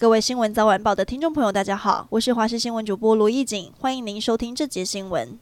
各位新闻早晚报的听众朋友，大家好，我是华视新闻主播罗艺锦，欢迎您收听这节新闻。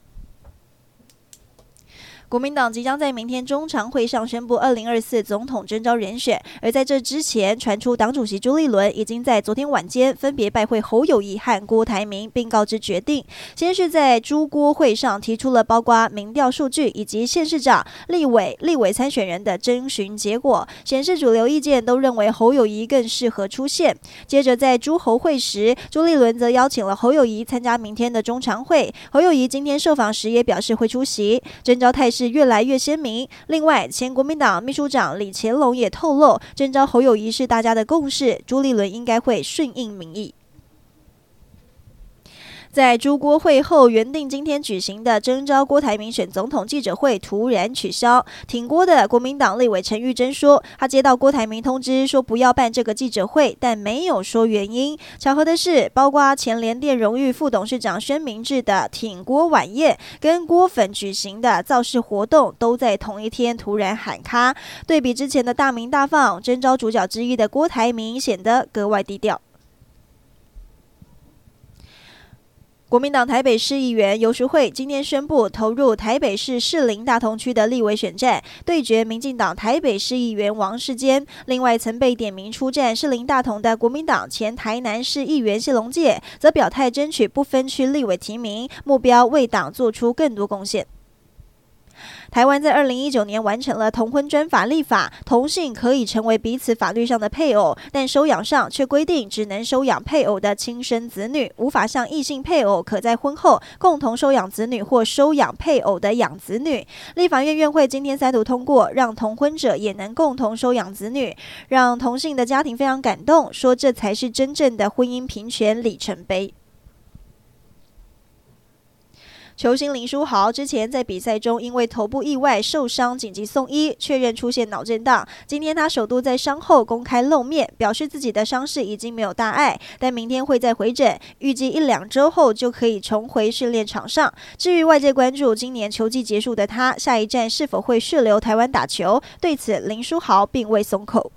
国民党即将在明天中常会上宣布二零二四总统征召人选，而在这之前，传出党主席朱立伦已经在昨天晚间分别拜会侯友谊和郭台铭，并告知决定。先是在朱郭会上提出了包括民调数据以及县市长、立委、立委参选人的征询结果，显示主流意见都认为侯友谊更适合出现。接着在朱侯会时，朱立伦则邀请了侯友谊参加明天的中常会。侯友谊今天受访时也表示会出席征召态势。是越来越鲜明。另外，前国民党秘书长李乾龙也透露，征召侯友谊是大家的共识，朱立伦应该会顺应民意。在朱郭会后，原定今天举行的征召郭台铭选总统记者会突然取消。挺郭的国民党立委陈玉珍说，他接到郭台铭通知说不要办这个记者会，但没有说原因。巧合的是，包括前联电荣誉副董事长宣明志的挺郭晚宴，跟郭粉举行的造势活动，都在同一天突然喊卡。对比之前的大鸣大放，征召主角之一的郭台铭显得格外低调。国民党台北市议员游淑慧今天宣布投入台北市士林大同区的立委选战，对决民进党台北市议员王世坚。另外，曾被点名出战士林大同的国民党前台南市议员谢龙介，则表态争取不分区立委提名，目标为党做出更多贡献。台湾在二零一九年完成了同婚专法立法，同性可以成为彼此法律上的配偶，但收养上却规定只能收养配偶的亲生子女，无法像异性配偶可在婚后共同收养子女或收养配偶的养子女。立法院院会今天三读通过，让同婚者也能共同收养子女，让同性的家庭非常感动，说这才是真正的婚姻平权里程碑。球星林书豪之前在比赛中因为头部意外受伤，紧急送医，确认出现脑震荡。今天他首度在伤后公开露面，表示自己的伤势已经没有大碍，但明天会再回诊，预计一两周后就可以重回训练场上。至于外界关注今年球季结束的他下一站是否会续留台湾打球，对此林书豪并未松口。